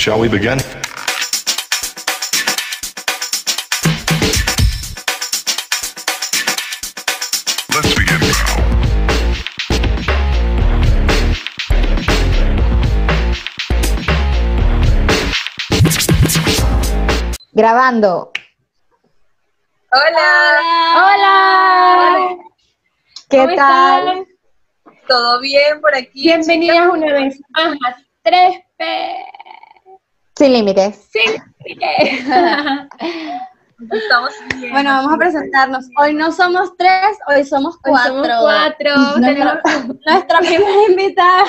Shall we begin? Let's begin now. Grabando. Hola, Hola. ¿Qué ¿Cómo tal? están? ¿todo bien por aquí? Bienvenidas una vez más a 3P. Sin límites. Sin límites. Estamos bien. Bueno, vamos a presentarnos. Hoy no somos tres, hoy somos Hoy cuatro. somos cuatro. Tenemos, Nuestra primera invitada.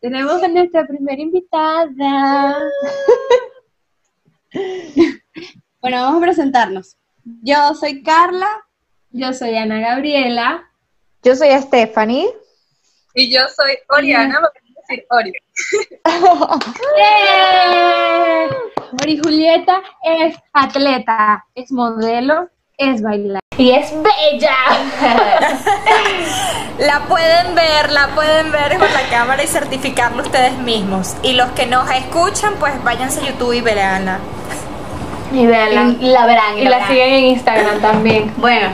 tenemos a nuestra primera invitada. Bueno, vamos a presentarnos. Yo soy Carla. Yo soy Ana Gabriela. Yo soy Stephanie. Y yo soy Oriana, a decir Ori. ¡Eh! Ori Julieta es atleta, es modelo, es bailar. Y es bella. La pueden ver, la pueden ver con la cámara y certificarlo ustedes mismos. Y los que nos escuchan, pues váyanse a YouTube y veanla. Y véanla. Y la verán. Y la siguen en Instagram también. Bueno,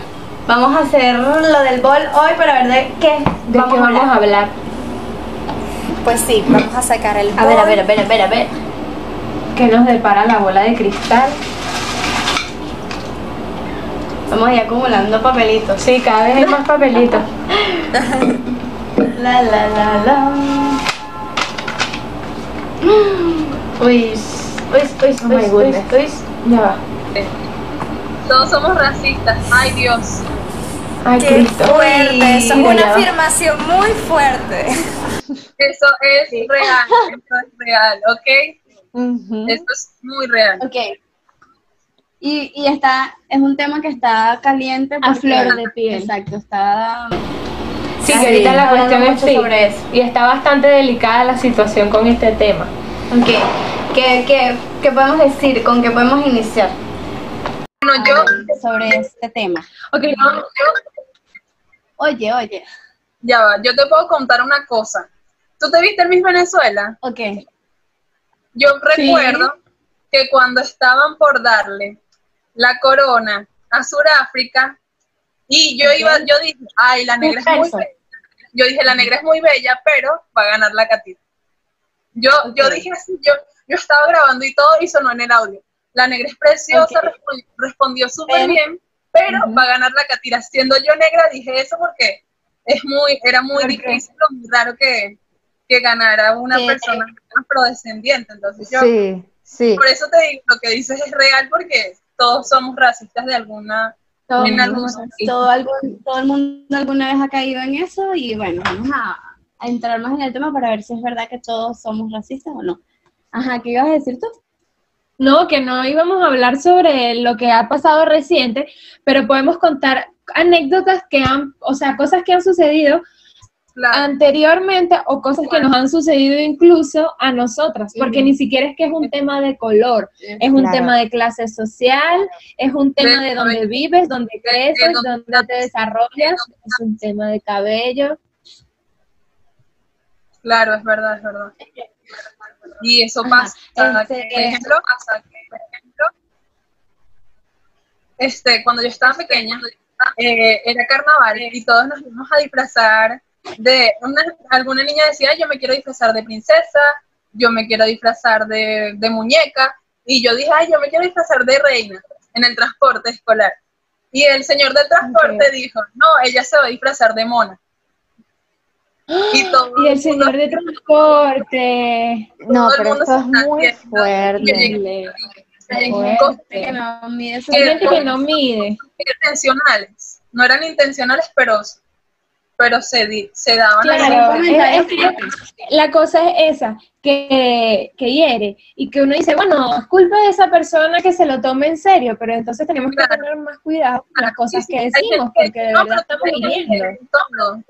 vamos a hacer lo del bol hoy para ver de qué ¿De qué vamos a hablar? Pues sí, vamos a sacar el A ver, a ver, a ver, a ver, a ver. ¿Qué nos depara la bola de cristal? Vamos a ir acumulando papelitos. Sí, cada vez hay más papelitos. La, la, la, la. Uy, uy, uy, Oh uy, uy, uy. Ya va. Todos somos racistas. Ay, Dios. Ay, Qué Cristo. fuerte, eso es una afirmación muy fuerte. Eso es real. Eso es real, ¿ok? Ujú. Esto es muy real. Ok. Y, y está, es un tema que está caliente. A flor de piel. Exacto, está... Sí, que ahorita la cuestión es sí. sobre eso. Y está bastante delicada la situación con este tema. Ok. ¿Qué, qué, qué podemos decir? ¿Con qué podemos iniciar Bueno, yo, sobre este tema? Ok, no, Oye, oye. ya va, yo te puedo contar una cosa. ¿Tú te viste el Miss Venezuela? Ok. Yo recuerdo que cuando estaban por darle la corona a Sudáfrica y yo iba, yo dije, ay, la negra es muy bella. Yo dije, la negra es muy bella, pero va a ganar la catita. Yo, yo dije así, yo, yo estaba grabando y todo y sonó en el audio. La negra es preciosa, respondió, respondió súper bien, pero va a ganar la catira. Siendo yo negra, dije eso porque es muy, era muy difícil muy raro que, que ganara una persona afrodescendiente. Entonces yo, Sí, sí. por eso te digo, lo que dices es real porque todos somos racistas de alguna Todo, en algún todo, algún- todo el mundo alguna vez ha caído en eso y bueno, vamos a, a entrar más en el tema para ver si es verdad que todos somos racistas o no. Ajá, ¿qué ibas a decir tú? no, que no íbamos a hablar sobre lo que ha pasado reciente, pero podemos contar anécdotas que han, o sea, cosas que han sucedido Claro. anteriormente o cosas que nos han sucedido incluso a nosotras, porque ni siquiera es que es un tema de color, es un Claro. tema de clase social, es un tema De de dónde cabello. vives, dónde creces, dónde dónde te desarrollas, es un tema de cabello. Claro, es verdad, es verdad. Y eso pasa, este, por ejemplo, pasa que, por ejemplo, este, cuando yo estaba pequeña, eh, era carnaval y todos nos íbamos a disfrazar de, una, alguna niña decía, "Ay, yo me quiero disfrazar de princesa, yo me quiero disfrazar de, de muñeca, y yo dije, ay, yo me quiero disfrazar de reina en el transporte escolar. Y el señor del transporte dijo, no, ella se va a disfrazar de mona. Y, todo Y el mundo- señor de transporte. No, todo el pero mundo esto se es muy fuerte. Hay que no mide que no mide. intencionales, no eran intencionales, pero, pero se, di- se daban Claro, es- la cosa es esa, que, que hiere, y que uno dice, bueno, es culpa de esa persona que se lo tome en serio, pero entonces tenemos que Claro. tener más cuidado con las cosas Sí, que sí, decimos, porque de no, verdad estamos hiriendo. todo.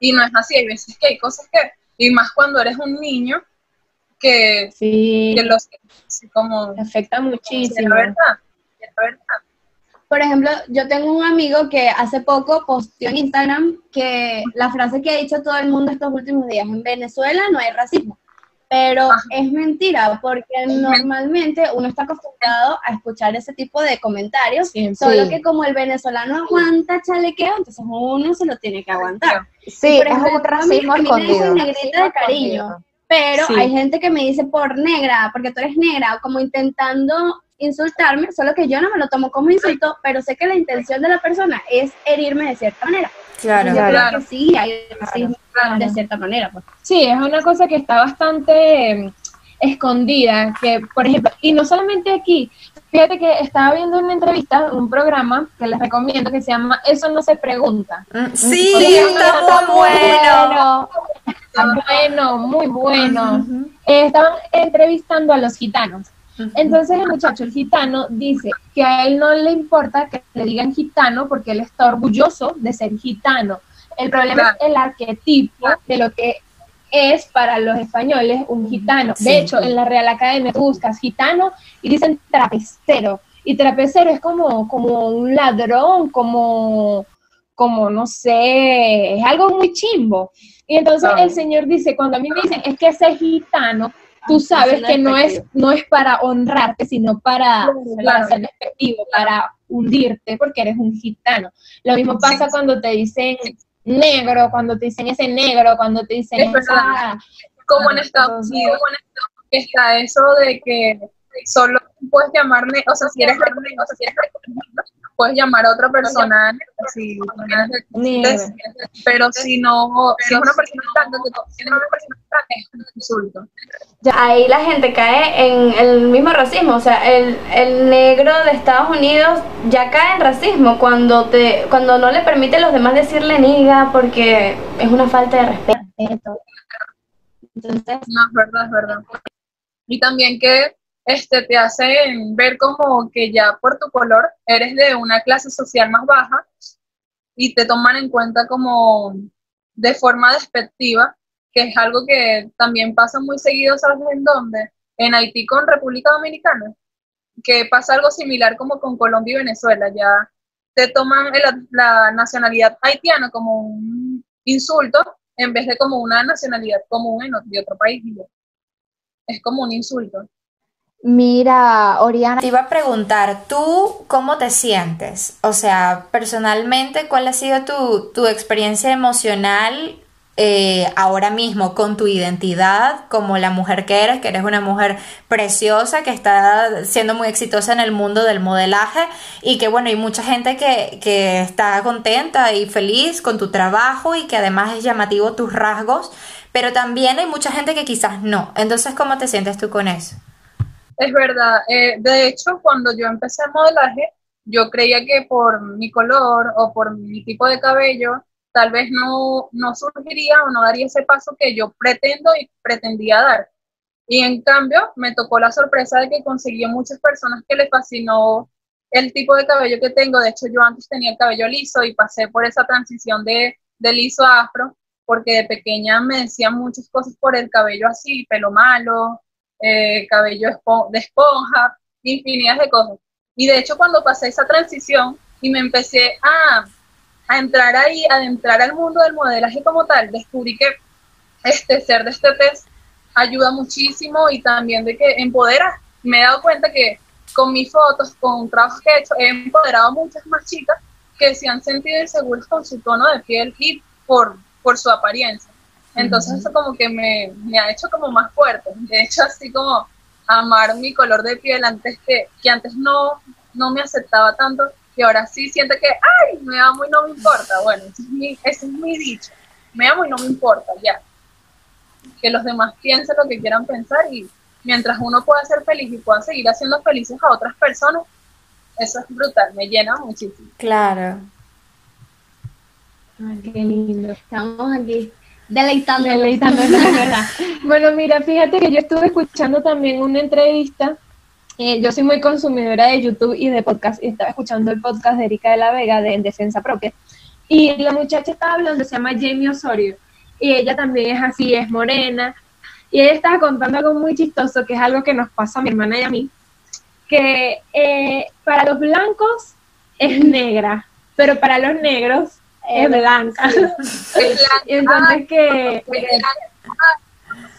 Y no es así, hay veces que hay cosas que, y más cuando eres un niño, que, Sí, que los como afecta es muchísimo. la verdad, es la verdad. Por ejemplo, yo tengo un amigo que hace poco posteó en Instagram que la frase que ha dicho todo el mundo estos últimos días, en Venezuela no hay racismo. pero Ajá. es mentira, porque normalmente uno está acostumbrado a escuchar ese tipo de comentarios, solo Sí. que como el venezolano aguanta chalequeo, entonces uno se lo tiene que aguantar. Sí, por es ejemplo, un a mí- racismo a mí me dicen negrita de cariño, pero Sí. hay gente que me dice por negra, porque tú eres negra, como intentando insultarme, solo que yo no me lo tomo como insulto, pero sé que la intención de la persona es herirme de cierta manera. Claro. Yo Claro. creo que sí, hay racismo Claro. de cierta manera. Pues. Sí, es una cosa que está bastante eh, escondida, que por ejemplo, y no solamente aquí, fíjate que estaba viendo una entrevista, un programa que les recomiendo que se llama Eso no se pregunta. Mm, Sí, está muy bueno. Está bueno, muy bueno. Eh, estaban entrevistando a los gitanos. Entonces el muchacho, el gitano, dice que a él no le importa que le digan gitano porque él está orgulloso de ser gitano. El problema es el arquetipo de lo que es para los españoles un gitano. Sí. De hecho, en la Real Academia tú buscas gitano y dicen trapecero. Y trapecero es como, como un ladrón, como, como, no sé, es algo muy chimbo. Y entonces el señor dice, cuando a mí me dicen, es que ese gitano, tú Ah, sabes que no es, no es para honrarte, sino para, para ser despectivo, para hundirte, porque eres un gitano. Lo mismo pasa cuando te dicen negro, cuando te dicen ese negro, cuando te dicen Es esa... como en Estados Unidos está eso de que solo puedes llamarle, o sea, si eres negro, o sea, si eres puedes llamar a otra persona si tienes pero si no, si es una persona una es insulto. Ya, ahí la gente cae en el mismo racismo, o sea, el, el negro de Estados Unidos ya cae en racismo cuando te cuando no le permite a los demás decirle niga porque es una falta de respeto. Entonces, No, es verdad, es verdad. Y también que este te hacen ver como que ya por tu color eres de una clase social más baja y te toman en cuenta como de forma despectiva, que es algo que también pasa muy seguido, ¿sabes en dónde? En Haití con República Dominicana, que pasa algo similar como con Colombia y Venezuela, ya te toman el- la nacionalidad haitiana como un insulto en vez de como una nacionalidad común en, de otro país. Es como un insulto. Mira, Oriana, Te iba a preguntar, ¿tú cómo te sientes? O sea, personalmente, ¿cuál ha sido tu, tu experiencia emocional eh, ahora mismo con tu identidad como la mujer que eres, que eres una mujer preciosa, que está siendo muy exitosa en el mundo del modelaje y que bueno, hay mucha gente que, que está contenta y feliz con tu trabajo y que además es llamativo tus rasgos, pero también hay mucha gente que quizás no. Entonces, ¿cómo te sientes tú con eso? Es verdad. eh, de hecho, cuando yo empecé el modelaje, yo creía que por mi color o por mi tipo de cabello, tal vez no, no surgiría o no daría ese paso que yo pretendo y pretendía dar. Y en cambio, me tocó la sorpresa de que conseguí muchas personas que les fascinó el tipo de cabello que tengo. De hecho, yo antes tenía el cabello liso y pasé por esa transición de, de liso a afro, porque de pequeña me decían muchas cosas por el cabello así, pelo malo, eh, cabello de esponja, infinidad de cosas. Y de hecho, cuando pasé esa transición y me empecé a, a entrar ahí, a adentrar al mundo del modelaje como tal, descubrí que este ser de este test ayuda muchísimo y también de que empodera. Me he dado cuenta que con mis fotos, con trabajos que he hecho, he empoderado a muchas más chicas que se han sentido inseguras con su tono de piel y por, por su apariencia. Entonces eso como que me, me ha hecho como más fuerte. De hecho, así como amar mi color de piel antes que, que antes no, no me aceptaba tanto y ahora sí siento que, ay, me amo y no me importa. Bueno, ese es mi, ese es mi dicho. Me amo y no me importa, ya. Que los demás piensen lo que quieran pensar y mientras uno pueda ser feliz y pueda seguir haciendo felices a otras personas, eso es brutal, me llena muchísimo. Claro. Ay, qué lindo. estamos aquí deleitándonos. Deleitándonos, verdad. Bueno, mira, fíjate que yo estuve escuchando también una entrevista. eh, yo soy muy consumidora de YouTube y de podcast, y estaba escuchando el podcast de Erika de la Vega de En Defensa Propia. Y la muchacha estaba hablando, se llama Jamie Osorio, y ella también es así, es morena. Y ella estaba contando algo muy chistoso, que es algo que nos pasa a mi hermana y a mí, que eh, para los blancos es negra, pero para los negros es blanca. Es Y entonces que,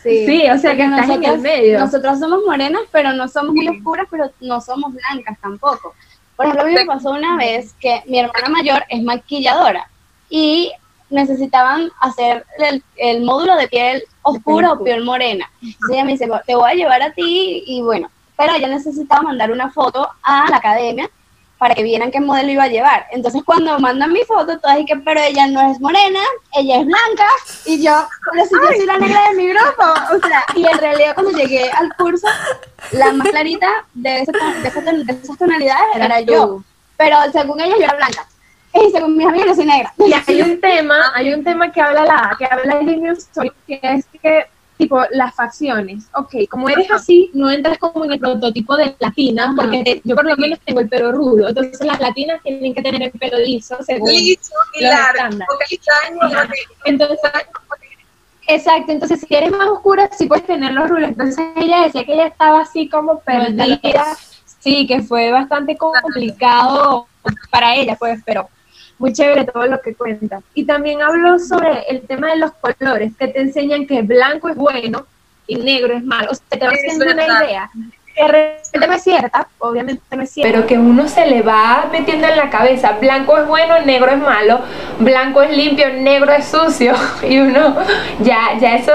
Sí, o sea que estás en el medio. Nosotras somos morenas, pero no somos muy oscuras, pero no somos blancas tampoco. Por ejemplo, a mí me pasó una vez que mi hermana mayor es maquilladora y necesitaban hacer el, el módulo de piel oscura o piel morena. Entonces ella me dice, te voy a llevar a ti y bueno, pero ella necesitaba mandar una foto a la academia para que vieran qué modelo iba a llevar. Entonces cuando mandan mi foto, todas que pero ella no es morena, ella es blanca, y yo, pero si yo soy la negra de mi grupo, o sea, y en realidad cuando llegué al curso, la más clarita de, ese esas tonalidades era yo, pero según ellos yo era blanca, y según mis amigas yo soy negra. Y hay un tema, hay un tema que habla la, que habla Lilian Story, que es que tipo las facciones, ok, como eres así, no entras como en el prototipo de latina, porque te- yo por lo menos tengo el pelo rudo, entonces las latinas tienen que tener el pelo liso, según Liso y largo, Entonces, exacto, entonces si eres más oscura, sí puedes tener los rulos. Entonces ella decía que ella estaba así como perdida, sí, que fue bastante complicado para ella, pues, pero muy chévere todo lo que cuenta. Y también habló sobre el tema de los colores, que te enseñan que blanco es bueno y negro es malo. O sea, te vas Es haciendo una idea que realmente no es cierta, obviamente no es cierta. Pero que uno se le va metiendo en la cabeza, blanco es bueno, negro es malo, blanco es limpio, negro es sucio. Y uno, ya, ya eso,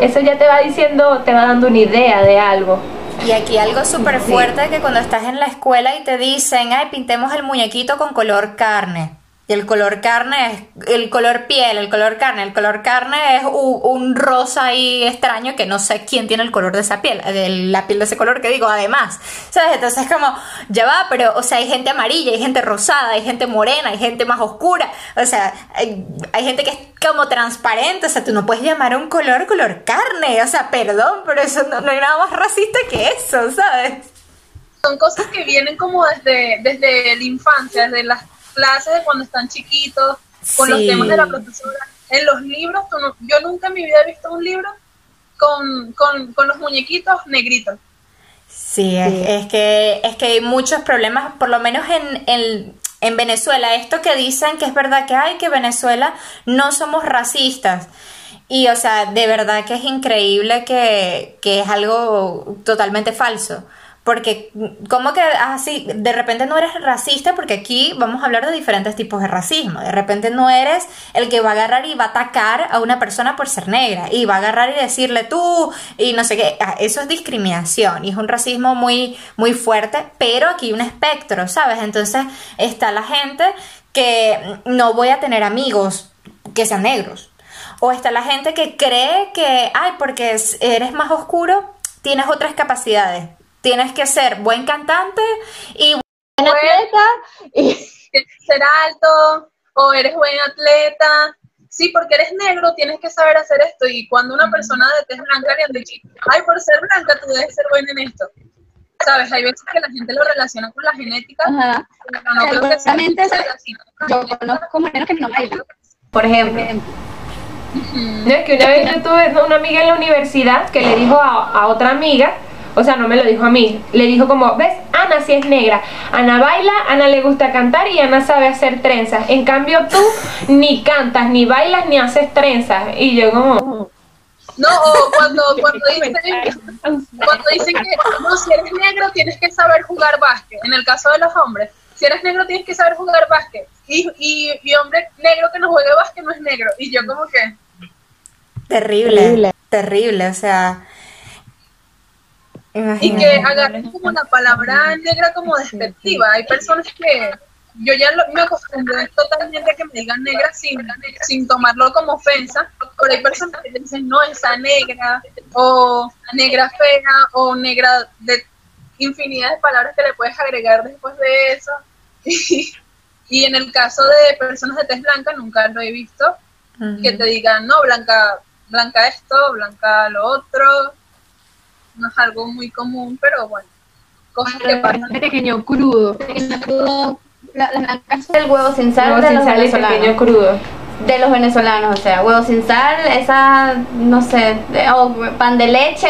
eso ya te va diciendo, te va dando una idea de algo. Y aquí algo súper fuerte que cuando estás en la escuela y te dicen, ay, pintemos el muñequito con color carne. Y el color carne es el color piel, el color carne. El color carne es un, rosa ahí extraño que no sé quién tiene el color de esa piel, de la piel de ese color que digo, además. ¿Sabes? Entonces es como, ya va, pero, o sea, hay gente amarilla, hay gente rosada, hay gente morena, hay gente más oscura. O sea, hay, hay gente que es como transparente. O sea, tú no puedes llamar a un color color carne. O sea, perdón, pero eso no, no hay nada más racista que eso, ¿sabes? son cosas que vienen como desde, desde la infancia, desde las clases de cuando están chiquitos, con los temas de la profesora. En los libros, tú no- yo nunca en mi vida he visto un libro con, con, con los muñequitos negritos. Sí, es, es que, es que hay muchos problemas, por lo menos en, en, en Venezuela. Esto que dicen que es verdad que hay, que Venezuela no somos racistas. Y, o sea, de verdad que es increíble que, que es algo totalmente falso. Porque, como que así, de repente no eres racista, porque aquí vamos a hablar de diferentes tipos de racismo. De repente no eres el que va a agarrar y va a atacar a una persona por ser negra, y va a agarrar y decirle tú, y no sé qué. Ah, Eso es discriminación, y es un racismo muy, muy fuerte, pero aquí hay un espectro, ¿sabes? Entonces está la gente que no voy a tener amigos que sean negros. O está la gente que cree que, ay, porque es- eres más oscuro, tienes otras capacidades. Tienes que ser buen cantante y Buen atleta y ser alto o eres buen atleta. Sí, porque eres negro, tienes que saber hacer esto. Y cuando una persona de tez blanca le han dicho, ay, por ser blanca tú debes ser buena en esto. ¿Sabes? Hay veces que la gente lo relaciona con la genética, Ajá. pero no creo que sea. Yo conozco morenos que no bailan. Por ejemplo. No, es que una vez yo tuve una amiga en la universidad que le dijo a, a otra amiga, o sea, no me lo dijo a mí, le dijo como, ves, Ana sí es negra, Ana baila, Ana le gusta cantar y Ana sabe hacer trenzas. En cambio tú ni cantas, ni bailas, ni haces trenzas. Y yo como, No, o cuando, cuando, dicen, cuando dicen que no, si eres negro tienes que saber jugar básquet. En el caso de los hombres, si eres negro tienes que saber jugar básquet. Y, y, y hombre negro que no juegue básquet no es negro. Y yo como que, terrible, Terrible. terrible, o sea, y que agarren como la palabra negra como despectiva. Hay personas que yo ya lo- me acostumbré totalmente a que me digan negra sin, sin tomarlo como ofensa, pero hay personas que te dicen, no, esa negra, o negra fea, o negra de infinidad de palabras que le puedes agregar después de eso. Y, y en el caso de personas de tez blanca, nunca lo he visto, que te digan, no, blanca, blanca esto, blanca lo otro. No es algo muy común, pero bueno, cosas que pasan. pequeño crudo. La- blancas El huevo sin sal huevo de sin los sal y pequeño crudo. De los venezolanos, o sea, huevo sin sal, esa, no sé, de- o pan de leche.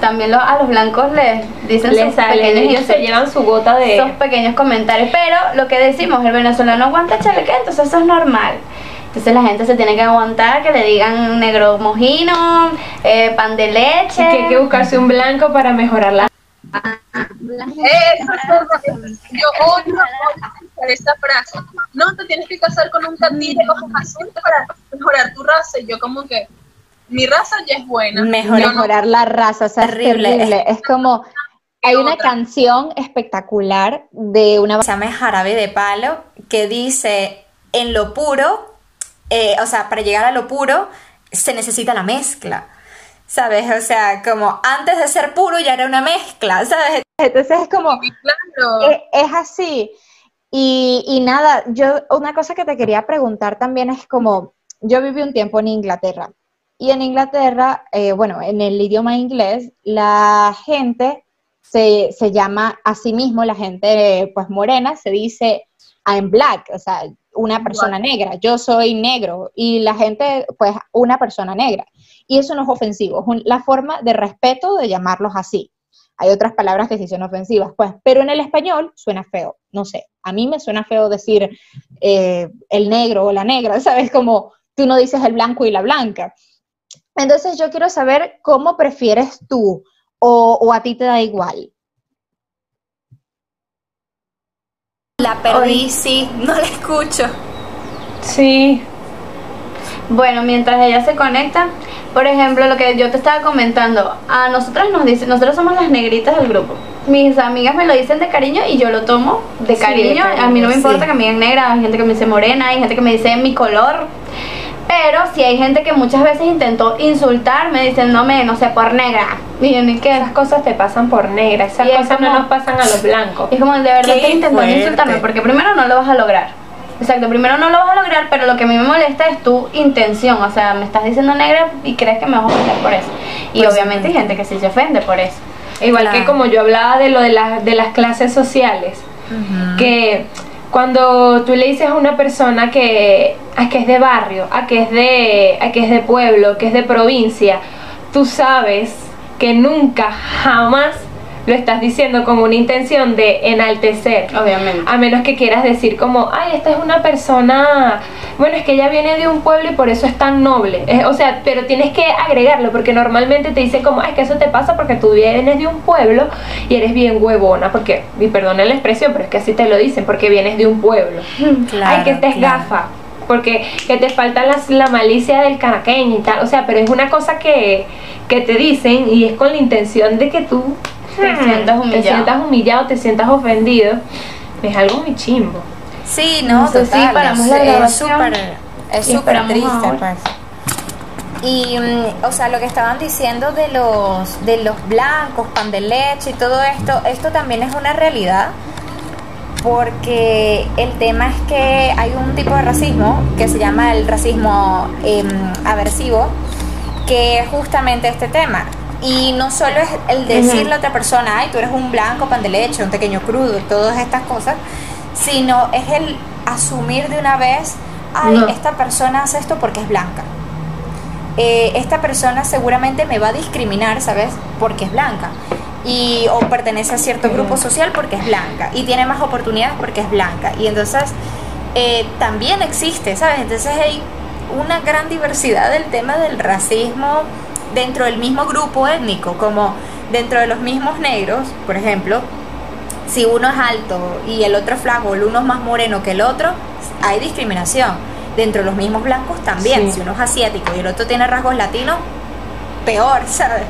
también lo- a los blancos les dicen sus pequeños ellos se llevan su gota de... esos pequeños comentarios. Pero lo que decimos, el venezolano aguanta chaleque, entonces eso es normal. Entonces la gente se tiene que aguantar que le digan negro mojino, eh, pan de leche. Que hay que buscarse un blanco para mejorar la... Eso es todo. Yo odio esta frase. No, te tienes que casar con un catí de ojos azules para mejorar tu raza. Y yo como que, mi raza ya es buena. Mejor- Yo no- mejorar la raza, o sea, Terrible. es terrible. Es como, hay una otra. canción espectacular de una se llama Jarabe de Palo, que dice, en lo puro, eh, o sea, para llegar a lo puro, se necesita la mezcla. ¿Sabes? O sea, como antes de ser puro ya era una mezcla, ¿sabes? Entonces es como, claro, es así. Y, y nada, yo una cosa que te quería preguntar también es como, yo viví un tiempo en Inglaterra y en Inglaterra, eh, bueno, en el idioma inglés, la gente se, se llama a sí mismo, la gente pues morena, se dice I'm black, o sea, una persona negra, yo soy negro y la gente pues una persona negra. Y eso no es ofensivo, es un- la forma de respeto de llamarlos así. Hay otras palabras que sí son ofensivas, pues, pero en el español suena feo, no sé. A mí me suena feo decir eh, el negro o la negra, ¿sabes? Como tú no dices el blanco y la blanca. Entonces yo quiero saber cómo prefieres tú o, o a ti te da igual. La perdí, sí, no la escucho. Sí, Bueno, mientras ella se conecta, por ejemplo, lo que yo te estaba comentando, a nosotras nos dicen, nosotros somos las negritas del grupo. Mis amigas me lo dicen de cariño y yo lo tomo de Sí, cariño. de a mí no me importa sí. que me digan negra, hay gente que me dice morena, hay gente que me dice mi color. Pero si hay gente que muchas veces intentó insultarme diciéndome, no sé, por negra. Y yo ni qué. esas cosas te pasan por negra, esas Y es cosas no nos pasan a los blancos. Y es como, de verdad Qué que insultarme, porque primero no lo vas a lograr. Exacto, primero no lo vas a lograr, pero lo que a mí me molesta es tu intención. O sea, me estás diciendo negra y crees que me vas a ofender por eso. Y Pues obviamente hay gente que sí se ofende por eso. Igual Claro. que como yo hablaba de lo de, las de las clases sociales, que cuando tú le dices a una persona que, a que es de barrio, a que es de, a que es de pueblo, que es de provincia, tú sabes que nunca, jamás lo estás diciendo con una intención de enaltecer. Obviamente. A menos que quieras decir como, ay, esta es una persona, bueno, es que ella viene de un pueblo y por eso es tan noble. O sea, pero tienes que agregarlo porque normalmente te dicen como, ay, que eso te pasa porque tú vienes de un pueblo y eres bien huevona, porque, y perdona la expresión, pero es que así te lo dicen, porque vienes de un pueblo. ay, que estés claro. gafa. Porque que te falta la malicia del caraqueño y tal. O sea, pero es una cosa que, que te dicen y es con la intención de que tú Te sientas humillado. te sientas humillado, te sientas ofendido. Es algo muy chimbo. Sí, no, total, paramos es- la grabación súper es súper triste, pues. Y, mm, o sea, lo que estaban diciendo de los, de los blancos, pan de leche y todo esto, esto también es una realidad, porque el tema es que hay un tipo de racismo que se llama el racismo em, aversivo, que es justamente este tema. Y no solo es el decirle a otra persona, ay, tú eres un blanco, pan de leche, un pequeño crudo, todas estas cosas, sino es el asumir de una vez, ay, No. esta persona hace esto porque es blanca. Eh, esta persona seguramente me va a discriminar, ¿sabes? Porque es blanca. Y, o pertenece a cierto grupo social porque es blanca. Y tiene más oportunidades porque es blanca. Y entonces eh, también existe, ¿sabes? Entonces hay una gran diversidad del tema del racismo dentro del mismo grupo étnico, como dentro de los mismos negros, por ejemplo, si uno es alto y el otro es flaco, el uno es más moreno que el otro, hay discriminación. Dentro de los mismos blancos también. Sí. Si uno es asiático y el otro tiene rasgos latinos, peor, ¿sabes?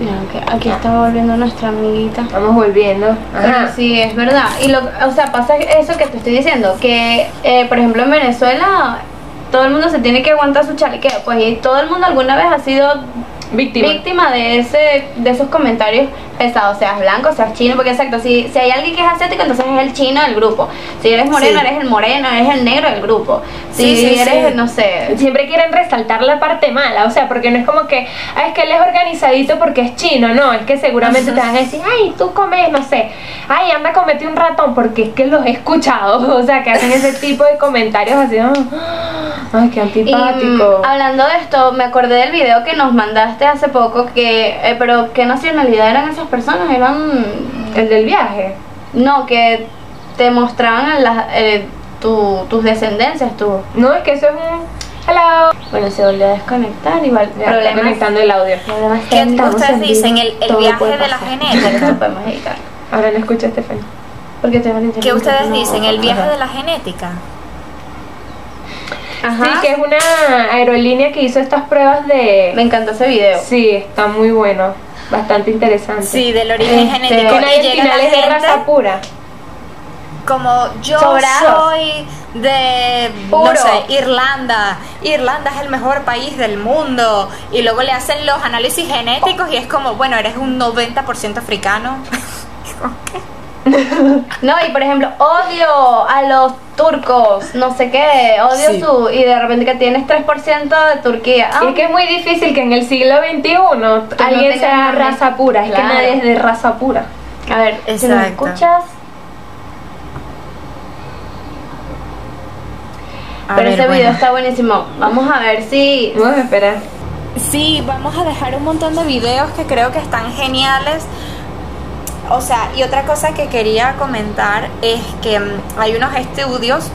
Mira, que aquí está volviendo nuestra amiguita. Vamos volviendo. Pero sí, es verdad. Y lo, o sea, pasa eso que te estoy diciendo, que eh, por ejemplo en Venezuela todo el mundo se tiene que aguantar su chalequeo, pues y todo el mundo alguna vez ha sido Víctima. víctima de ese de esos comentarios pesados, seas blanco, seas chino, porque exacto, si, si hay alguien que es asiático, entonces es el chino del grupo. Si eres moreno, Sí. eres el moreno, eres el negro del grupo. Si Sí, sí, eres, no sé, Siempre quieren resaltar la parte mala, o sea, porque no es como que, ah, es que él es organizadito porque es chino, no, es que seguramente te van a decir, ay, tú comes, no sé, ay, anda, comete un ratón, porque es que los he escuchado, o sea, que hacen ese tipo de comentarios así, ah, ay, qué Y antipático. mm, hablando de esto, me acordé del video que nos mandaste hace poco, que, eh, pero ¿qué nacionalidad eran esas personas? Eran, El del viaje. no, que te mostraban las, eh, tu- tus descendencias, tu... No, es que eso es un... Hello. Bueno, se volvió a desconectar, igual. Ya está conectando el audio. problemas ¿Qué ustedes dicen? El- el viaje de la genética. No podemos editar. Ahora no escucha Estefan. Porque te van a ¿Qué ustedes no, dicen? El viaje ajá. de la genética. Ajá. Sí, que es una aerolínea que hizo estas pruebas de... Me encantó ese video. Sí, está muy bueno. Bastante interesante. Sí, del origen Este, genético. Y llega la es de gente raza pura. como yo Sobrados. soy de no Puro. sé, Irlanda. Irlanda es el mejor país del mundo. Y luego le hacen los análisis genéticos y es como, bueno, eres un 90% africano. No, y por ejemplo, odio a los turcos, no sé qué, odio Sí. su. Y de repente que tienes 3% de Turquía. Y es que es muy difícil que en el siglo XXI alguien sea nadie. raza pura. Es que nadie es de raza pura. A ver, si nos Exacto. escuchas. A Pero ver, ese video está buenísimo. Vamos a ver si. Vamos a esperar. Sí, vamos a dejar un montón de videos que creo que están geniales. O sea, y otra cosa que quería comentar es que mm, hay unos estudios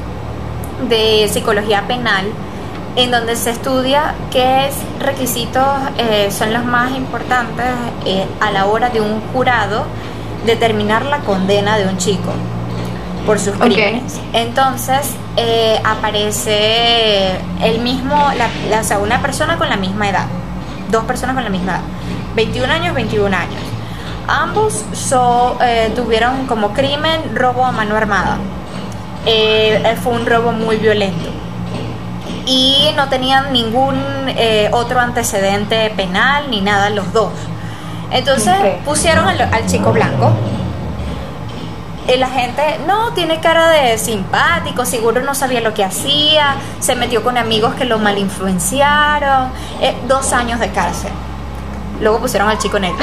de psicología penal en donde se estudia qué requisitos eh, son los más importantes eh, a la hora de un jurado determinar la condena de un chico por sus crímenes. Entonces eh, aparece el mismo, la, la- o sea, una persona con la misma edad, dos personas con la misma edad, 21 años, 21 años. Ambos so- eh, tuvieron como crimen robo a mano armada. Eh, eh, fue un robo muy violento. Y no tenían ningún eh, otro antecedente penal ni nada los dos. Entonces pusieron al, al chico blanco. La gente, no, tiene cara de simpático, seguro no sabía lo que hacía, se metió con amigos que lo malinfluenciaron. Eh, dos años de cárcel. Luego pusieron al chico negro,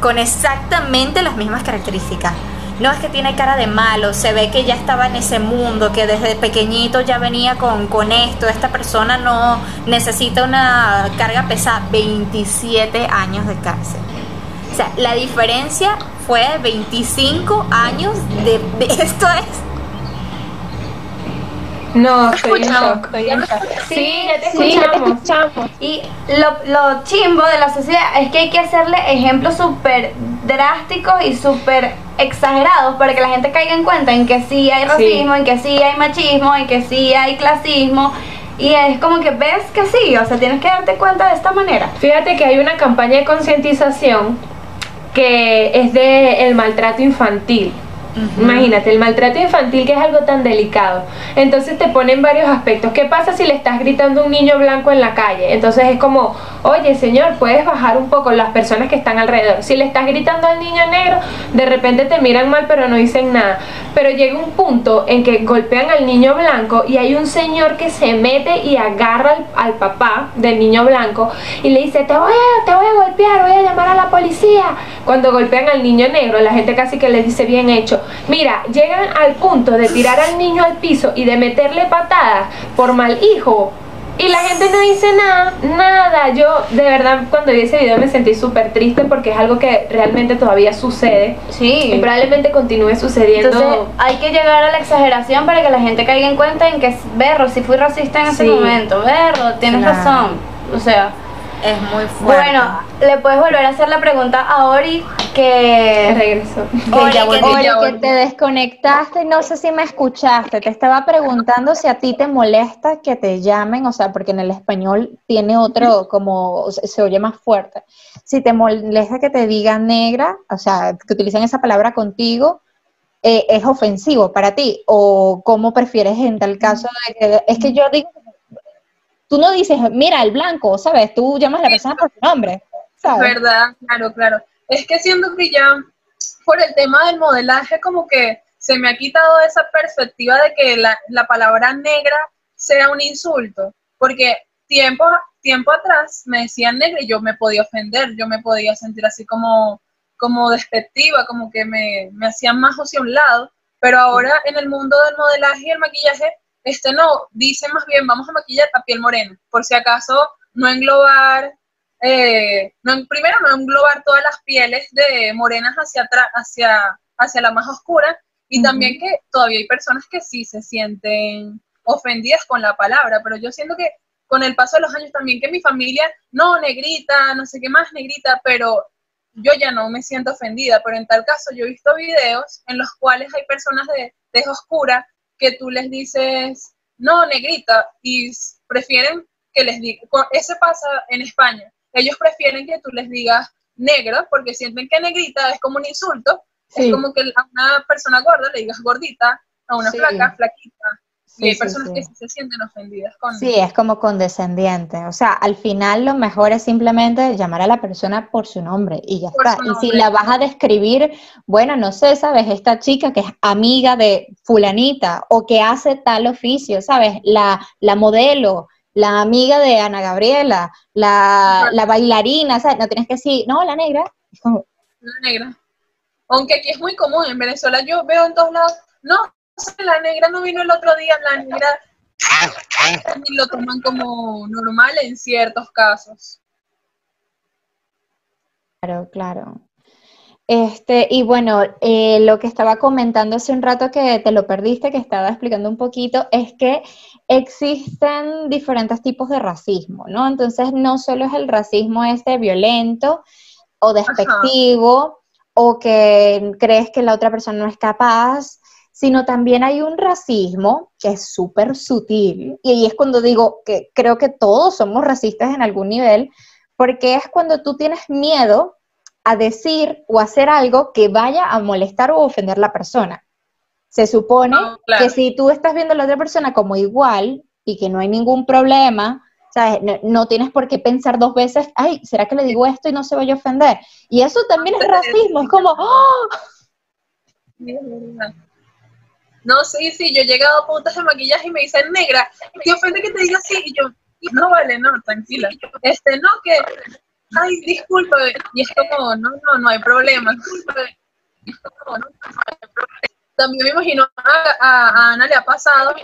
con exactamente las mismas características. No es que tiene cara de malo, se ve que ya estaba en ese mundo, que desde pequeñito ya venía con, con esto. Esta persona no necesita una carga pesada. 27 años de cárcel. O sea, la diferencia fue 25 años de, esto es No, estoy en Escuchamos. shock. Estoy en shock. Sí, ya te Sí, ya te escuchamos. escuchamos. Y lo, lo chimbo de la sociedad es que hay que hacerle ejemplos súper drásticos y súper exagerados para que la gente caiga en cuenta en que sí hay racismo, en que sí hay machismo, en que sí hay clasismo. Y es como que ves que sí, o sea, tienes que darte cuenta de esta manera. Fíjate que hay una campaña de concientización que es de el maltrato infantil. Imagínate, el maltrato infantil que es algo tan delicado. Entonces te ponen varios aspectos. ¿Qué pasa si le estás gritando a un niño blanco en la calle? Entonces es como, oye señor, puedes bajar un poco las personas que están alrededor. Si le estás gritando al niño negro, de repente te miran mal pero no dicen nada. Pero llega un punto en que golpean al niño blanco y hay un señor que se mete y agarra al, papá del niño blanco y le dice, te voy, a, te voy a golpear, voy a llamar a la policía. Cuando golpean al niño negro, la gente casi que le dice bien hecho. Mira, llegan al punto de tirar al niño al piso y de meterle patadas por mal hijo. Y la gente no dice nada, nada. Yo de verdad cuando vi ese video me sentí súper triste porque es algo que realmente todavía sucede y Sí. probablemente continúe sucediendo. Entonces hay que llegar a la exageración para que la gente caiga en cuenta en que, berro, si fui racista en ese Sí. momento, berro, tienes Claro. razón. O sea, es muy fuerte. bueno, le puedes volver a hacer la pregunta a Ori que... ya que- ya que te desconectaste, no sé si me escuchaste. Te estaba preguntando si a ti te molesta que te llamen, o sea, porque en el español tiene otro, como se, se oye más fuerte. Si te molesta que te digan negra, o sea, que utilicen esa palabra contigo, eh, es ofensivo para ti. O cómo prefieres en tal caso de que es que yo digo, tú no dices, mira, el blanco, ¿sabes? Tú llamas a la persona por su nombre, ¿sabes? ¿Verdad? Claro, claro. Es que siento que ya por el tema del modelaje como que se me ha quitado esa perspectiva de que la, la palabra negra sea un insulto, porque tiempo, tiempo atrás me decían negra y yo me podía ofender, yo me podía sentir así como, como despectiva, como que me, me hacían más hacia un lado, pero ahora en el mundo del modelaje y el maquillaje, este no, dicen más bien vamos a maquillar a piel morena, por si acaso no englobar eh, no, primero no englobar todas las pieles de morenas hacia atrás, hacia, hacia la más oscura, Y también que todavía hay personas que sí se sienten ofendidas con la palabra, pero yo siento que con el paso de los años también que mi familia, no, negrita, no sé qué más, negrita, pero yo ya no me siento ofendida, pero en tal caso yo he visto videos en los cuales hay personas de tez oscura que tú les dices, no, negrita, y prefieren que les diga, ese pasa en España, ellos prefieren que tú les digas negra porque sienten que negrita es como un insulto, es como que a una persona gorda le digas gordita, a una flaca, flaquita. Y hay personas que se sienten ofendidas con Sí, es como condescendiente. O sea, al final lo mejor es simplemente llamar a la persona por su nombre y ya está. Y si la vas a describir, bueno, no sé, ¿sabes? Esta chica que es amiga de fulanita o que hace tal oficio, ¿sabes? La, la modelo, la amiga de Ana Gabriela, la, la bailarina, ¿sabes? No tienes que decir, no, la negra. La negra. Aunque aquí es muy común, en Venezuela yo veo en todos lados, no, la negra no vino el otro día, la negra y lo toman como normal en ciertos casos. Claro, claro. Este, y bueno, eh, lo que estaba comentando hace un rato que te lo perdiste, que estaba explicando un poquito, es que existen diferentes tipos de racismo, ¿no? Entonces, no solo es el racismo este violento o despectivo, o que crees que la otra persona no es capaz, sino también hay un racismo que es súper sutil, y ahí es cuando digo que creo que todos somos racistas en algún nivel, porque es cuando tú tienes miedo a decir o hacer algo que vaya a molestar o ofender a la persona. Se supone que si tú estás viendo a la otra persona como igual y que no hay ningún problema, ¿sabes? No, tienes por qué pensar dos veces, ay, ¿será que le digo esto y no se vaya a ofender? Y eso también es racismo, es como, ¡oh! No, sí, sí, yo he llegado a puntos de maquillaje y me dicen negra, ¿te ofende que te diga así? Y yo, no vale, no, tranquila. Este, no, que ay, disculpa, y es como, no, no, no hay problema. También me imagino a, Ana le ha pasado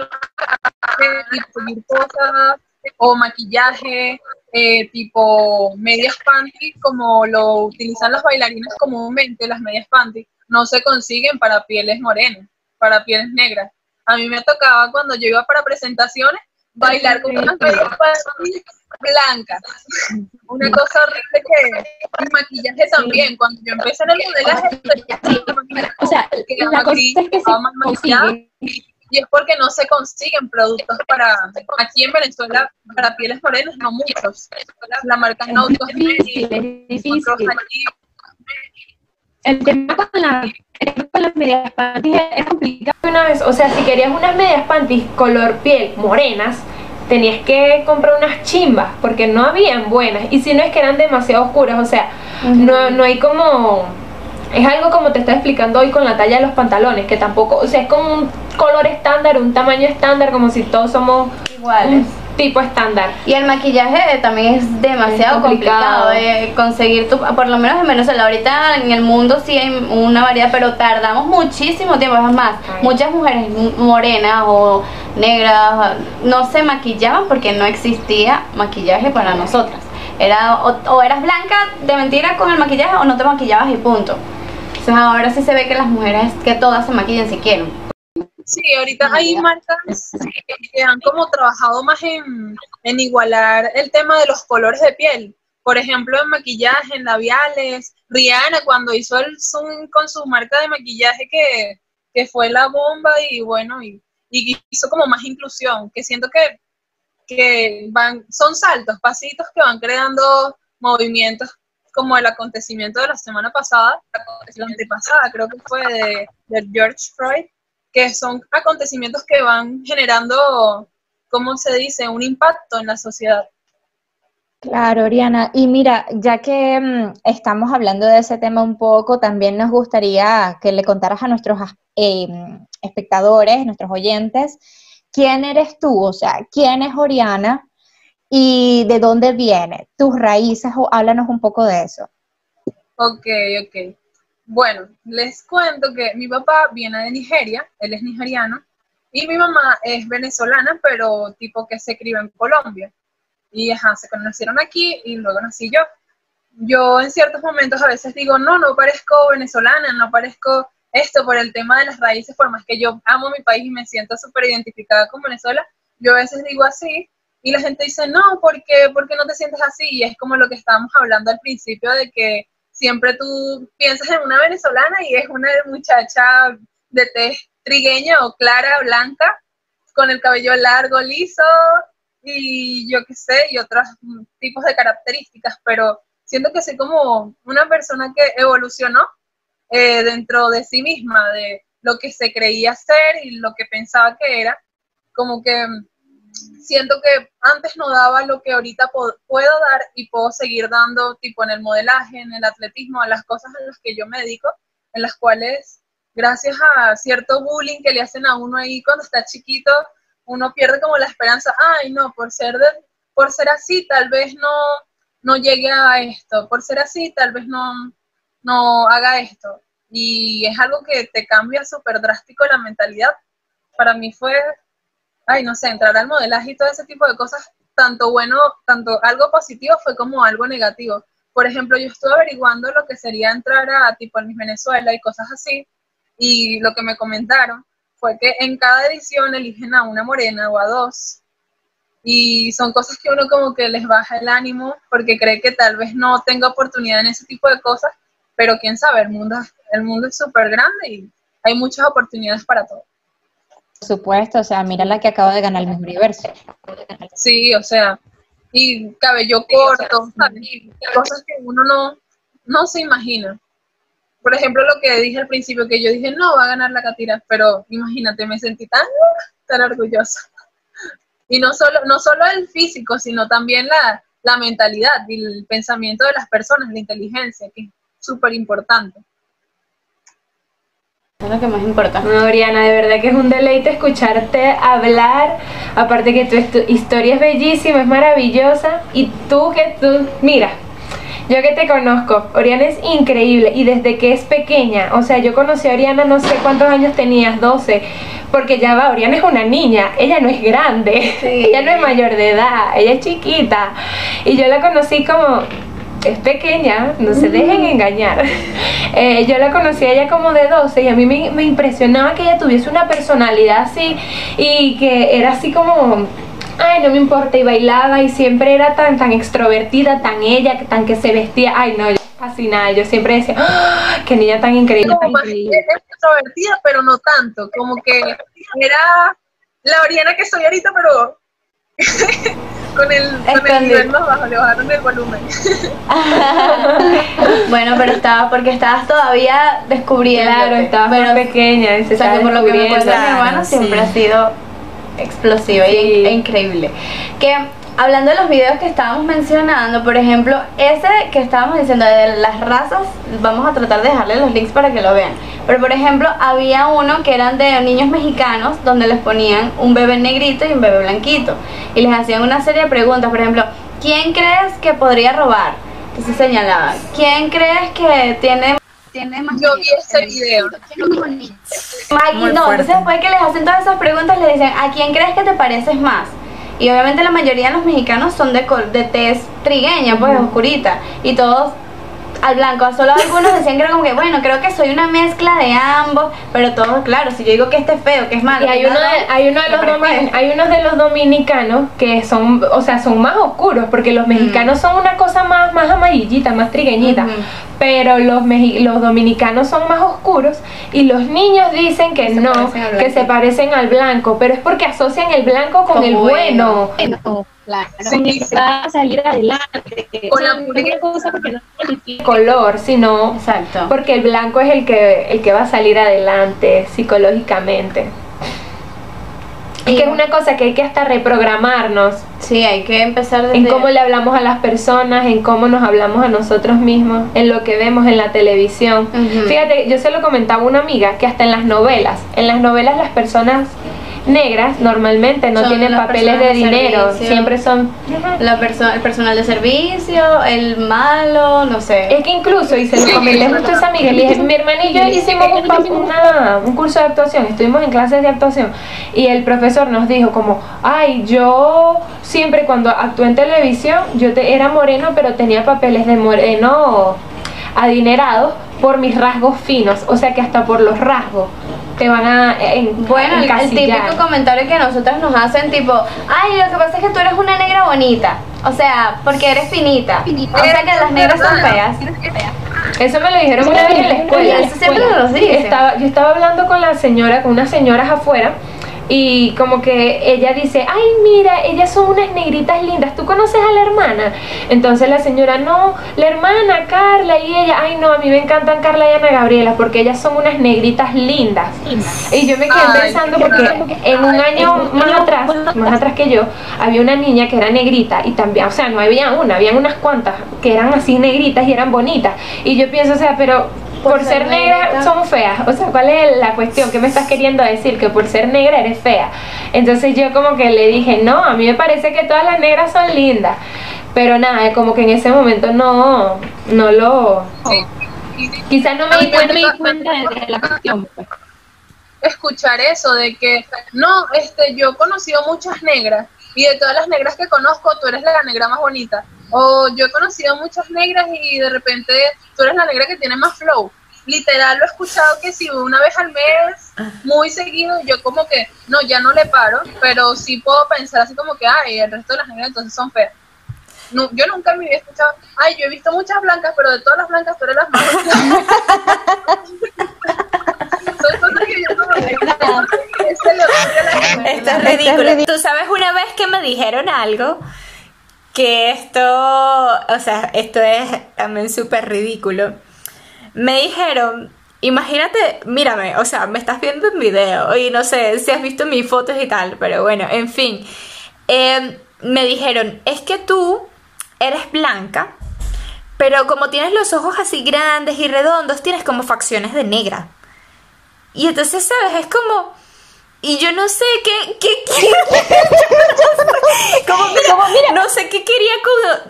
distribuir cosas o maquillaje eh, tipo medias panty, como lo utilizan las bailarinas comúnmente, las medias panty, no se consiguen para pieles morenas, para pieles negras. A mí me tocaba cuando yo iba para presentaciones bailar con unas panty blancas. Una cosa horrible que el maquillaje también. Cuando yo empecé en el modelaje, o sea, la cosa es que se y es porque no se consiguen productos para aquí en Venezuela para pieles morenas no muchos la marca no es difícil, es difícil. El tema con, la, con las medias panties es complicado una vez o sea si querías unas medias panties color piel morenas tenías que comprar unas chimbas porque no habían buenas y si no es que eran demasiado oscuras, o sea, no, no hay como... Es algo como te estaba explicando hoy con la talla de los pantalones, que tampoco, o sea, es como un color estándar, un tamaño estándar, como si todos somos iguales tipo estándar. Y el maquillaje también es demasiado complicado de conseguir, tu, por lo menos en Venezuela, ahorita en el mundo sí hay una variedad, pero tardamos muchísimo tiempo, es más, muchas mujeres morenas o negras no se maquillaban porque no existía maquillaje para nosotras. Era, o, eras blanca de mentira con el maquillaje o no te maquillabas y punto. Entonces ahora sí se ve que las mujeres, que todas se maquillan si quieren. Sí, ahorita hay marcas que han como trabajado más en, igualar el tema de los colores de piel. Por ejemplo, en maquillaje, en labiales. Rihanna cuando hizo el zoom con su marca de maquillaje que, fue la bomba y bueno, y, hizo como más inclusión, que siento que, que van, son saltos, pasitos que van creando movimientos como el acontecimiento de la semana pasada, la antepasada creo que fue de, de George Floyd, que son acontecimientos que van generando, ¿cómo se dice?, un impacto en la sociedad. Claro, Oriana. Y mira, ya que mm, estamos hablando de ese tema un poco, también nos gustaría que le contaras a nuestros eh, espectadores, nuestros oyentes, quién eres tú, o sea, quién es Oriana y de dónde viene, tus raíces, o háblanos un poco de eso. Ok, ok. Bueno, les cuento que mi papá viene de Nigeria, él es nigeriano, y mi mamá es venezolana, pero tipo que se crió en Colombia. Y ajá, se conocieron aquí y luego nací yo. Yo en ciertos momentos a veces digo, no, no parezco venezolana, no parezco esto por el tema de las raíces, por que yo amo mi país y me siento súper identificada con Venezuela, yo a veces digo así y la gente dice, no, ¿por qué, ¿por qué no te sientes así? Y es como lo que estábamos hablando al principio de que siempre tú piensas en una venezolana y es una muchacha de tez trigueña o clara, blanca, con el cabello largo, liso y yo qué sé, y otros tipos de características, pero siento que soy como una persona que evolucionó eh, dentro de sí misma, de lo que se creía ser y lo que pensaba que era, como que siento que antes no daba lo que ahorita puedo dar y puedo seguir dando, tipo en el modelaje, en el atletismo, en las cosas en las que yo me dedico, en las cuales, gracias a cierto bullying que le hacen a uno ahí cuando está chiquito, uno pierde como la esperanza, ay, no, por ser, de, por ser así, tal vez no, no llegue a esto, por ser así, tal vez no, no haga esto. Y es algo que te cambia súper drástico la mentalidad. Para mí fue ay, no sé, entrar al modelaje y todo ese tipo de cosas, tanto bueno, tanto algo positivo fue como algo negativo. Por ejemplo, yo estuve averiguando lo que sería entrar a tipo en Miss Venezuela y cosas así, y lo que me comentaron fue que en cada edición eligen a una morena o a dos, y son cosas que uno como que les baja el ánimo porque cree que tal vez no tenga oportunidad en ese tipo de cosas, pero quién sabe, el mundo, el mundo es súper grande y hay muchas oportunidades para todos supuesto, o sea, mira la que acaba de ganar el mismo universo. Sí, o sea, y cabello corto, cosas que uno no, no se imagina. Por ejemplo, lo que dije al principio, que yo dije, no, va a ganar la Catira, pero imagínate, me sentí tan, tan orgullosa. Y no solo, no solo el físico, sino también la, la mentalidad y el pensamiento de las personas, la inteligencia, que es súper importante. Es lo que más importa. No, Oriana, de verdad que es un deleite escucharte hablar. Aparte que tu historia es bellísima, es maravillosa. Y tú que tú, mira, yo que te conozco, Oriana es increíble y desde que es pequeña, o sea, yo conocí a Oriana no sé cuántos años tenías, 12, porque ya va, Oriana es una niña, ella no es grande, ella no es mayor de edad, ella es chiquita. Y yo la conocí como es pequeña, no se dejen engañar. Eh, yo la conocí a ella como de 12 y a mí me, impresionaba que ella tuviese una personalidad así y que era así como ay, no me importa, y bailaba y siempre era tan, tan extrovertida, tan ella, tan que se vestía, ay, no, yo fascinada, yo siempre decía, ¡Ah, qué niña tan increíble. Como más extrovertida, pero no tanto, como que era la Oriana que soy ahorita, pero con el, con el nivel más bajo, le bajaron el volumen. bueno, pero estaba, porque estabas todavía descubriendo. Claro, estabas pero, pequeña. Y se o sea, que por lo que me cuenta mi hermano, siempre ha sido explosiva y, e increíble. Que hablando de los videos que estábamos mencionando, por ejemplo, ese que estábamos diciendo de las razas, vamos a tratar de dejarle los links para que lo vean. Pero por ejemplo, había uno que eran de niños mexicanos donde les ponían un bebé negrito y un bebé blanquito y les hacían una serie de preguntas, por ejemplo, ¿quién crees que podría robar? Entonces señalaba, ¿quién crees que tiene tiene más Yo vi ese video. no, entonces después que les hacen todas esas preguntas le dicen, ¿a quién crees que te pareces más? Y obviamente la mayoría de los mexicanos son de, de tez trigueña, pues oscurita. Y todos al blanco. Solo algunos decían que era como que, bueno, creo que soy una mezcla de ambos, pero todos, claro, si yo digo que este es feo, que es malo. Y hay, uno de, hay, uno de los hay unos de los dominicanos que son, o sea, son más oscuros, porque los mexicanos son una cosa más, más amarillita, más trigueñita pero los, los dominicanos son más oscuros y los niños dicen que no, que se parecen al blanco, pero es porque asocian el blanco con el bueno. Claro, sí, salir adelante. Con la única cosa porque no tiene color, sino Exacto. porque el blanco es el que el que va a salir adelante psicológicamente. Y que es una cosa que hay que hasta reprogramarnos. Sí, hay que empezar desde... En cómo le hablamos a las personas, en cómo nos hablamos a nosotros mismos, en lo que vemos en la televisión. Fíjate, yo se lo comentaba a una amiga que hasta en las novelas, en las novelas las personas negras normalmente no tienen papeles de dinero, siempre son la persona el personal de servicio, el malo, no sé. Es que incluso, y se lo comenté justo a esa amiga, le dije, mi hermana y yo hicimos un, un curso de actuación, estuvimos en clases de actuación y el profesor nos dijo como, ay, yo siempre cuando actué en televisión, yo te, era moreno, pero tenía papeles de moreno adinerados, por mis rasgos finos, o sea que hasta por los rasgos te van a en, Bueno, el, típico comentario que nosotros nos hacen tipo, ay, lo que pasa es que tú eres una negra bonita. O sea, porque eres finita. O sea que las negras son feas. Eso me lo dijeron una vez en la Y escuela. eso siempre nos lo dicen. Estaba, yo estaba hablando con la señora, con unas señoras afuera, y como que ella dice, ay, mira, ellas son unas negritas lindas, ¿tú conoces a la hermana? Entonces la señora, no, la hermana, Carla, y ella, ay, no, a mí me encantan Carla y Ana Gabriela, porque ellas son unas negritas lindas. Y yo me quedé Ay, pensando porque en un año más atrás, más atrás que yo, había una niña que era negrita y también, o sea, no había una, habían unas cuantas que eran así negritas y eran bonitas. Y yo pienso, o sea, pero por, ser, negra negrita. son feas. O sea, ¿cuál es la cuestión? ¿Qué me estás queriendo decir? Que por ser negra eres fea. Entonces yo como que le dije, no, a mí me parece que todas las negras son lindas. Pero nada, como que en ese momento no, no lo... Quizás no me di No, cuenta de la cuestión. pues. escuchar eso de que no, este, yo he conocido muchas negras y de todas las negras que conozco, tú eres la negra más bonita. O yo he conocido muchas negras y de repente tú eres la negra que tiene más flow. Literal lo he escuchado que si una vez al mes, muy seguido, yo como que, no, ya no le paro, pero sí puedo pensar así como que, ay, el resto de las negras entonces son feas. No, yo nunca me había escuchado, ay, yo he visto muchas blancas, pero de todas las blancas tú eres la más. Son cosas que yo. Esto es ridículo. Tú sabes una vez que me dijeron algo que esto, o sea, esto es también súper ridículo. Me dijeron, imagínate, mírame, o sea, me estás viendo en video y no sé si has visto mis fotos y tal, pero bueno, en fin. Eh, me dijeron, es que tú eres blanca, pero como tienes los ojos así grandes y redondos, tienes como facciones de negra. Y entonces, ¿sabes? Es como... Y yo no sé qué... qué, qué- como, mira, no sé qué quería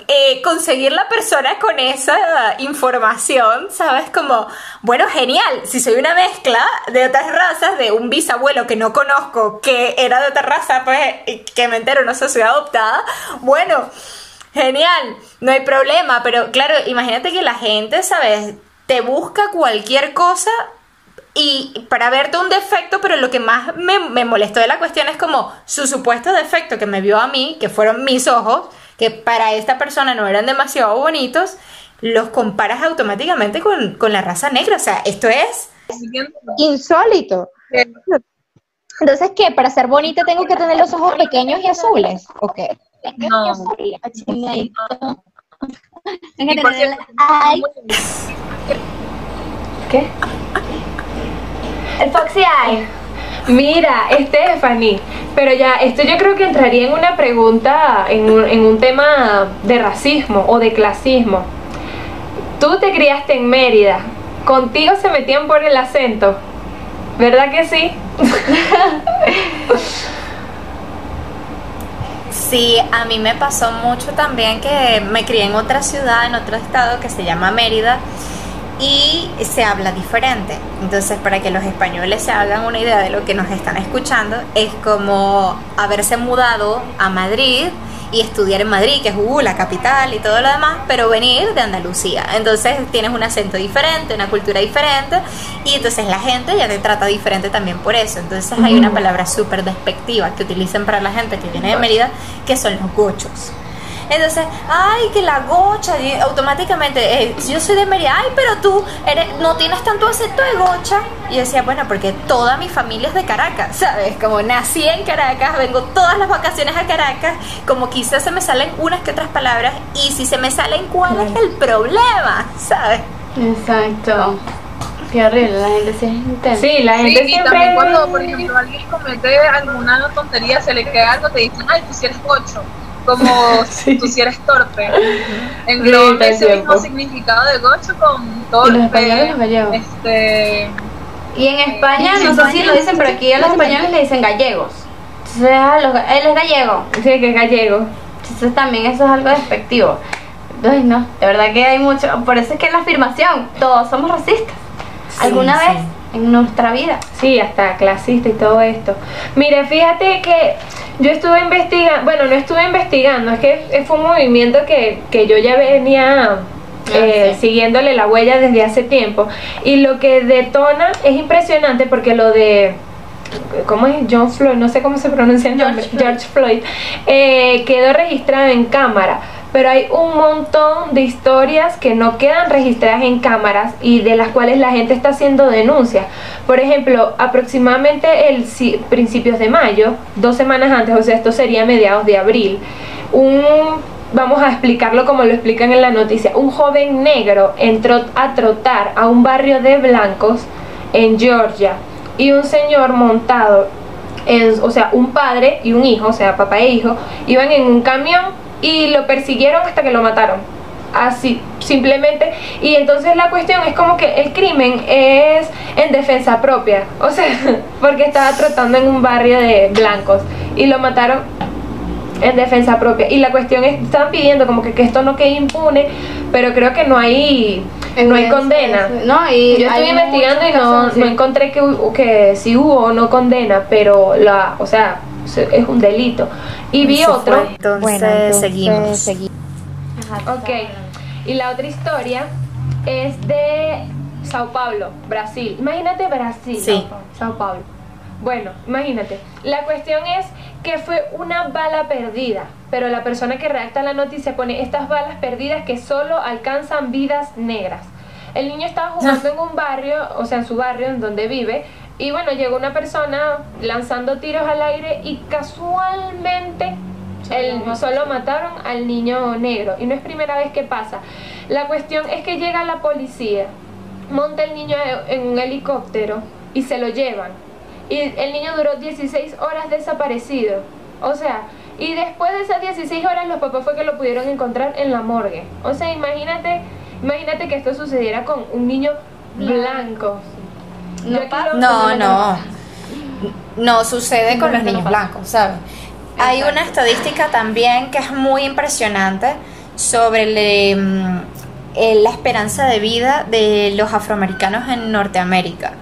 eh, conseguir la persona con esa información, ¿sabes? Como, bueno, genial, si soy una mezcla de otras razas, de un bisabuelo que no conozco, que era de otra raza, pues, que me entero, no sé, soy adoptada, bueno, genial, no hay problema, pero claro, imagínate que la gente, ¿sabes? Te busca cualquier cosa y para verte un defecto, pero lo que más me, me molestó de la cuestión es como su supuesto defecto que me vio a mí, que fueron mis ojos, que para esta persona no eran demasiado bonitos, los comparas automáticamente con, con la raza negra. O sea, esto es... Insólito. Entonces, ¿qué? Para ser bonita tengo que tener los ojos pequeños y azules. ¿O qué? No. ¿Qué? El Foxy Eye. Mira, Stephanie, pero ya, esto yo creo que entraría en una pregunta, en un, en un tema de racismo o de clasismo. Tú te criaste en Mérida, contigo se metían por el acento, ¿verdad que sí? Sí, a mí me pasó mucho también que me crié en otra ciudad, en otro estado que se llama Mérida y se habla diferente. Entonces, para que los españoles se hagan una idea de lo que nos están escuchando, es como haberse mudado a Madrid y estudiar en Madrid, que es uh, la capital y todo lo demás, pero venir de Andalucía. Entonces tienes un acento diferente, una cultura diferente y entonces la gente ya te trata diferente también por eso. Entonces hay una palabra súper despectiva que utilizan para la gente que viene de Mérida, que son los gochos. Entonces, ay, que la gocha, y automáticamente, eh, yo soy de Mérida, ay, pero tú eres, no tienes tanto acento de gocha. Y yo decía, bueno, porque toda mi familia es de Caracas, ¿sabes? Como nací en Caracas, vengo todas las vacaciones a Caracas, como quizás se me salen unas que otras palabras, y si se me salen, ¿cuál es el problema? ¿Sabes? Exacto. Qué horrible, la gente sí es intensa. Sí, la Sí, gente y siempre... también cuando, por ejemplo, alguien comete alguna tontería, se le queda algo, te dicen, ay, tú si eres gocho, como tú si eres torpe. Engloban Sí, ese mismo significado de gocho con Y torpe. los españoles los gallegos. Este, Y en España, Sí, no sé si lo dicen, pero aquí a los españoles le dicen gallegos. Entonces, a los- él es gallego. Sí, que es gallego. Entonces también eso es algo despectivo. Ay, no, de verdad que hay mucho. Por eso es que en la afirmación, todos somos racistas. ¿Alguna sí. vez en nuestra vida? Sí, hasta clasista y todo esto. Mire, fíjate que yo estuve investigando, bueno, no estuve investigando, es que fue un movimiento que, que yo ya venía eh, siguiéndole la huella desde hace tiempo. Y lo que detona es impresionante porque lo de ¿cómo es? John Floyd, no sé cómo se pronuncia el nombre, George Floyd, eh, quedó registrado en cámara. Pero hay un montón de historias que no quedan registradas en cámaras y de las cuales la gente está haciendo denuncias. Por ejemplo, aproximadamente el si- principios de mayo, dos semanas antes, o sea, esto sería mediados de abril, un vamos a explicarlo como lo explican en la noticia. Un joven negro entró a trotar a un barrio de blancos en Georgia y un señor montado, en- o sea, un padre y un hijo, o sea, papá e hijo, iban en un camión y lo persiguieron hasta que lo mataron. Así, simplemente. Y entonces la cuestión es como que el crimen es en defensa propia. O sea, porque estaba tratando en un barrio de blancos y lo mataron en defensa propia. Y la cuestión es, estaban pidiendo como que, que esto no quede impune, pero creo que no hay, no hay condena. No, y Yo estuve investigando y no, casos no encontré que, que si hubo o no condena, pero la, o sea, se- es un delito. Y vi otro. fue. Entonces, seguimos. Ok. Y la otra historia es de Sao Paulo, Brasil. Imagínate Brasil. Sí. Sao Paulo. Bueno, imagínate. La cuestión es que fue una bala perdida, pero la persona que redacta la noticia pone estas balas perdidas que solo alcanzan vidas negras. El niño estaba jugando en un barrio, o sea, en su barrio en donde vive, y bueno, llegó una persona lanzando tiros al aire y casualmente el, solo mataron al niño negro. Y no es primera vez que pasa. La cuestión es que llega la policía, monta el niño en un helicóptero y se lo llevan. Y el niño duró 16 horas desaparecido. O sea, y después de esas 16 horas los papás fue que lo pudieron encontrar en la morgue. O sea, imagínate, imagínate que esto sucediera con un niño blanco. No No, no. No sucede con los niños blancos, ¿sabes? Hay una estadística también que es muy impresionante sobre el, mm, eh, la esperanza de vida de los afroamericanos en Norteamérica.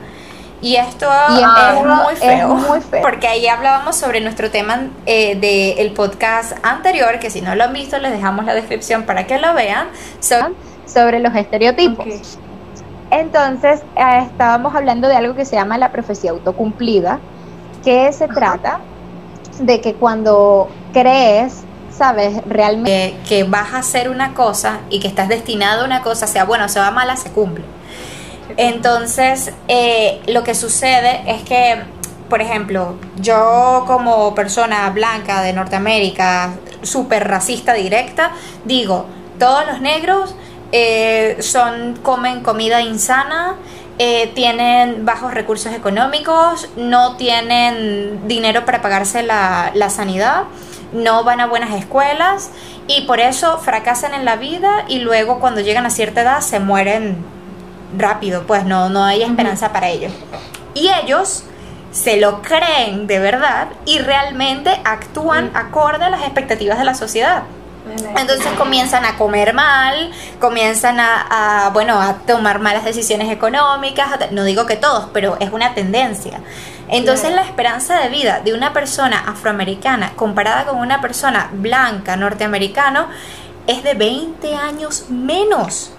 Y esto Y es, muy es feo, muy feo. porque ahí hablábamos sobre nuestro tema eh, del podcast anterior, que si no lo han visto les dejamos la descripción para que lo vean, sobre sobre los estereotipos. Entonces, eh, estábamos hablando de algo que se llama la profecía autocumplida, que se trata de que cuando crees, sabes, realmente que, que vas a hacer una cosa y que estás destinado a una cosa, sea buena o sea mala, se cumple. Entonces, eh, lo que sucede es que, por ejemplo, yo como persona blanca de Norteamérica, súper racista directa, digo, todos los negros eh, son, comen comida insana, eh, tienen bajos recursos económicos, no tienen dinero para pagarse la, la sanidad, no van a buenas escuelas y por eso fracasan en la vida y luego cuando llegan a cierta edad se mueren rápido, pues no, no hay esperanza para ellos. Y ellos se lo creen de verdad y realmente actúan acorde a las expectativas de la sociedad. Entonces comienzan a comer mal, comienzan a, a, bueno, a tomar malas decisiones económicas, no digo que todos, pero es una tendencia. Entonces la esperanza de vida de una persona afroamericana comparada con una persona blanca norteamericana es de 20 años menos.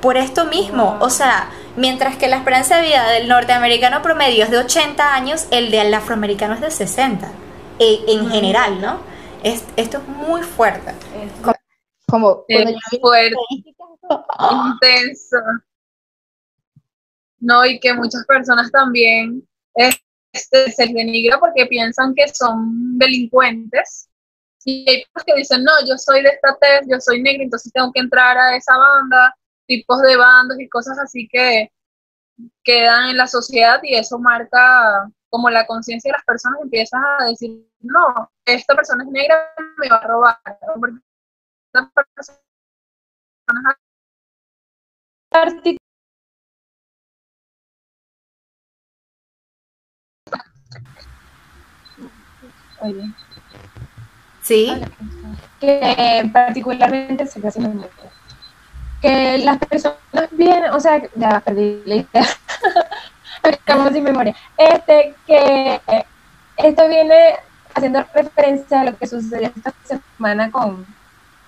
Por esto mismo, o sea, mientras que la esperanza de vida del norteamericano promedio es de 80 años, el del afroamericano es de 60, eh, en general, ¿no? Es, esto es muy fuerte. como Es vi fuerte. intenso. No, y que muchas personas también este, se denigra porque piensan que son delincuentes. Y hay personas que dicen, no, yo soy de esta tez, yo soy negra, entonces tengo que entrar a esa banda, tipos de bandos y cosas así que quedan en la sociedad y eso marca como la conciencia de las personas empiezan a decir, no, esta persona es negra, me va a robar. Esta persona Oye, ¿Sí? que particularmente se casi me muero. Que las personas vienen, o sea, ya perdí la idea. Estamos sin memoria. Este, que esto viene haciendo referencia a lo que sucedió esta semana con,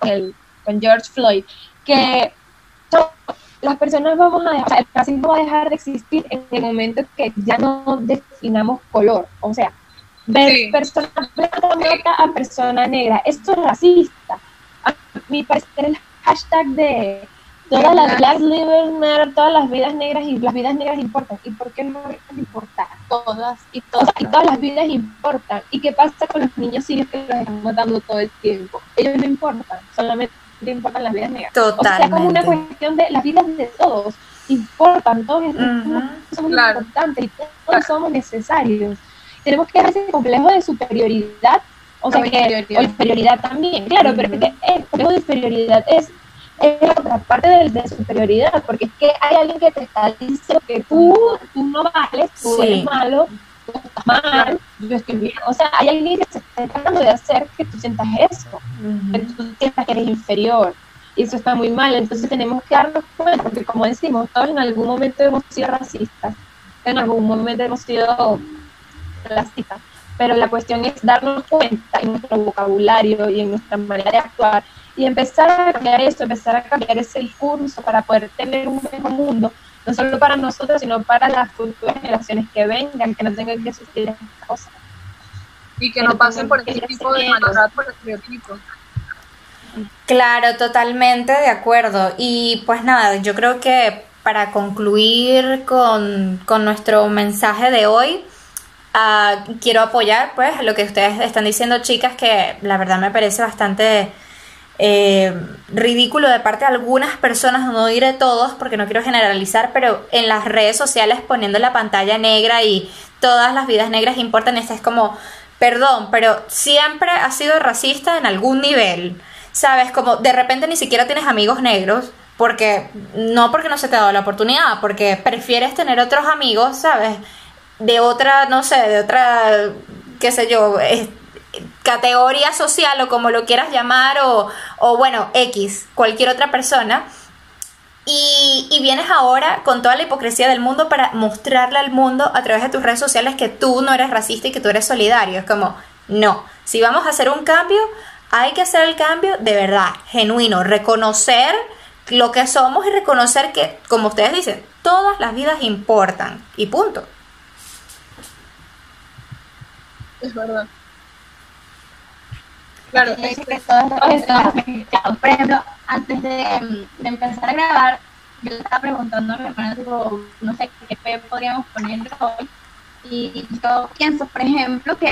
el, con George Floyd, que las personas vamos a dejar, o sea, el racismo va a dejar de existir en el momento que ya no definamos color. O sea, ver Sí. persona blanca a persona negra. Esto es racista. A mi parecer, el hashtag de todas las Black Lives Matter, todas las vidas negras y las vidas negras importan. ¿Y por qué no importar? Todas y todas. y todas las vidas importan. ¿Y qué pasa con los niños sirios que los están matando todo el tiempo? Ellos no importan, solamente importan las vidas negras. O sea, es como una Totalmente. cuestión de las vidas de todos. Importan, todos Ujú. somos Claro. importantes y todos somos necesarios. Tenemos que dejar ese complejo de superioridad, o sea, que inferioridad. o inferioridad también, claro, pero es que el complejo de superioridad es, es la otra parte de, de superioridad, porque es que hay alguien que te está diciendo que tú, tú no vales, tú Sí. eres malo, tú estás mal, yo estoy bien. O sea, hay alguien que se está tratando de hacer que tú sientas eso que tú sientas que eres inferior. Y eso está muy mal. Entonces tenemos que darnos cuenta, porque como decimos, todos en algún momento hemos sido racistas, en algún momento hemos sido racistas. Pero la cuestión es darnos cuenta en nuestro vocabulario y en nuestra manera de actuar y empezar a cambiar eso, empezar a cambiar ese discurso para poder tener un mejor mundo, no solo para nosotros, sino para las futuras generaciones que vengan, que no tengan que sufrir estas cosas. Y que no pasen por ese tipo de maltrato, por estereotipos. Claro, totalmente de acuerdo. Y pues nada, yo creo que para concluir con, con nuestro mensaje de hoy, ah, quiero apoyar pues lo que ustedes están diciendo, chicas, que la verdad me parece bastante eh, ridículo de parte de algunas personas, no diré todos porque no quiero generalizar, pero en las redes sociales poniendo la pantalla negra y todas las vidas negras importan, esta es como, perdón, pero siempre has sido racista en algún nivel, ¿sabes? Como de repente ni siquiera tienes amigos negros. Porque no porque no se te ha dado la oportunidad, porque prefieres tener otros amigos, ¿sabes? De otra, no sé, de otra, qué sé yo, categoría social o como lo quieras llamar, o, o bueno, X, cualquier otra persona. Y, y vienes ahora con toda la hipocresía del mundo para mostrarle al mundo a través de tus redes sociales que tú no eres racista y que tú eres solidario. Es como, no, si vamos a hacer un cambio, hay que hacer el cambio de verdad, genuino, reconocer lo que somos y reconocer que, como ustedes dicen, todas las vidas importan. Y punto. Es verdad. Claro, que todos. Por ejemplo, antes de, mm, de empezar a grabar, yo le estaba preguntando a mi hermana, tipo, no sé qué podríamos poner hoy. Y yo pienso, por ejemplo, que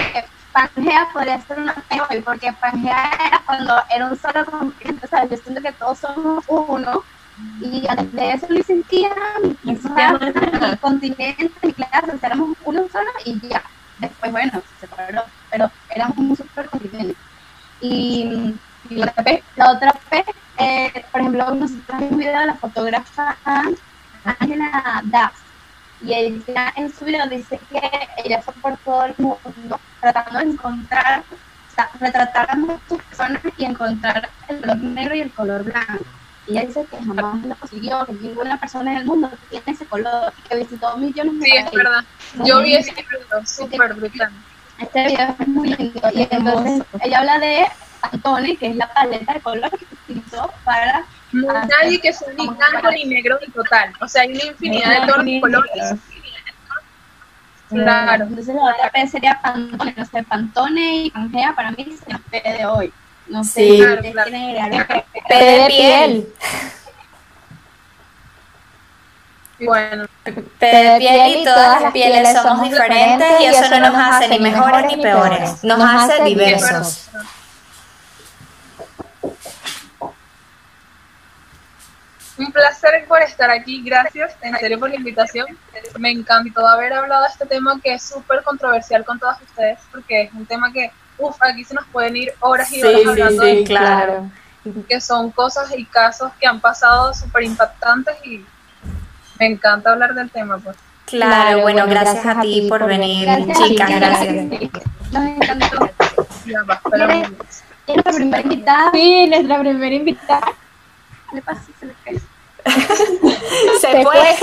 Pangea podría ser una hoy, porque Pangea era cuando era un solo continente, o sea, yo siento que todos somos uno. Y antes de eso lo existía mi, mi continente, mi clase, éramos uno solo y ya. Después, bueno, se separó, pero éramos un supercontinente. Y, y la, otra vez- la otra vez, eh, por ejemplo, nosotros vimos un video de la fotógrafa Ángela Dax. Y ella en su video dice que ella fue por todo el mundo tratando de encontrar, o sea, retratar a muchas personas y encontrar el color negro y el color blanco. Y ella dice que jamás lo consiguió, que ninguna persona en el mundo tiene ese color, y que visitó millones de sí, es verdad. Yo vi ese video, súper brutal. Este video es muy lindo. Y entonces ella habla de Pantone, que es la paleta de colores que utilizó para. No hay nadie que sea ni blanco ni negro ni total. O sea, hay una infinidad de tonos y colores. Claro. Entonces la otra P sería Pantone, no sé, Pantone y Pangea para mí es el P de hoy. No sé, Sí. Claro, claro. P de piel. Bueno, de piel y todas las pieles somos diferentes y eso no nos hace ni mejores ni peores, nos hace diversos. un placer por estar aquí. Gracias, en serio, por la invitación. Me encantó haber hablado de este tema que es súper controversial con todas ustedes, porque es un tema que, uff, aquí se nos pueden ir horas y horas hablando de claro. que son cosas y casos que han pasado súper impactantes y me encanta hablar del tema. Pues. Claro, bueno, gracias a ti por venir, Gracias, chicas, gracias. Nos encantó. ¿Quieren- ¿quieren nuestra primera invitada? Sí, nuestra primera invitada. ¿Qué le pasa? Se le cae. Se fue.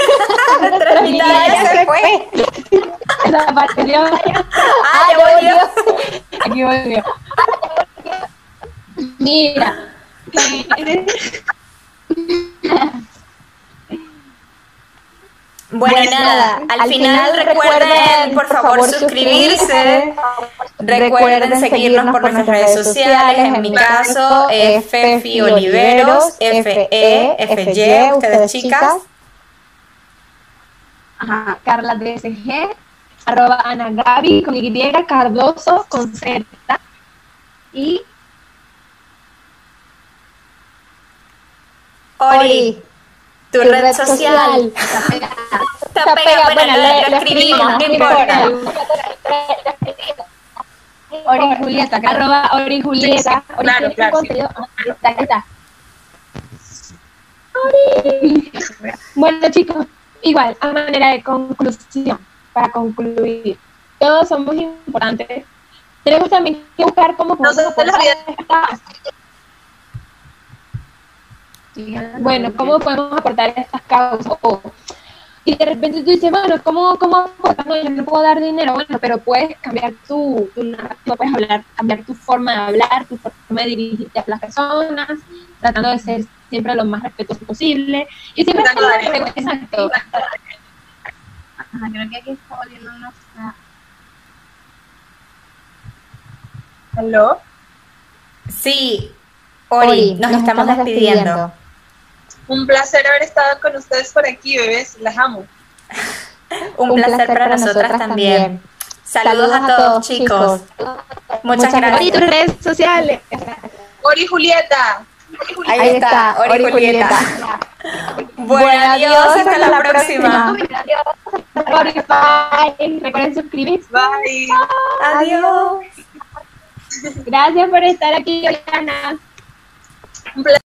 Nuestra invitada ya se fue. Esa parte de- Ah, ya volvió. Aquí volvió. Mira, Bueno, Bueno, nada, al, al final, final recuerden, recuerden, por favor, suscribirse. Recuerden seguirnos por nuestras redes sociales. En mi caso, es Fefi Oliveros, F-E-F-Y, ustedes chicas. Ajá, Carla DSG, arroba Ana Gaby con Y, Cardoso con Z. Y Ori, tu tu red social. Está pegada, bueno, lo, lo escribimos, no importa. Ori Julieta, arroba Ori Julieta. Ori claro, claro, contenido. Ah, está, está. Ori. Bueno, chicos, igual, a manera de conclusión, para concluir, todos somos importantes. Tenemos también que buscar cómo podemos Nosotros la aportar vida- esta- bueno, cómo podemos aportar a estas causas. O- y de repente tú dices, bueno, ¿cómo, cómo aportar? No, yo no puedo dar dinero, bueno, pero puedes cambiar tu, tu narrativa, puedes hablar, cambiar tu forma de hablar, tu forma de dirigirte a las personas, tratando de ser siempre lo más respetuoso posible. Y siempre Exacto. exacto. Ajá, creo que aquí está volviendo una... ¿Aló? Sí, Ori, nos, estamos despidiendo. Un placer haber estado con ustedes por aquí, bebés. Las amo. Un, placer, para nosotras también. Saludos, a todos, chicos. Muchas, gracias. Y tus redes sociales. Ori Julieta. Ahí, Ahí está, Ori Ori Julieta. Julieta. Bueno, adiós, hasta la próxima. Spotify, Recuerden suscribirse. Bye. Adiós. Gracias por estar aquí, Oriana. Un placer.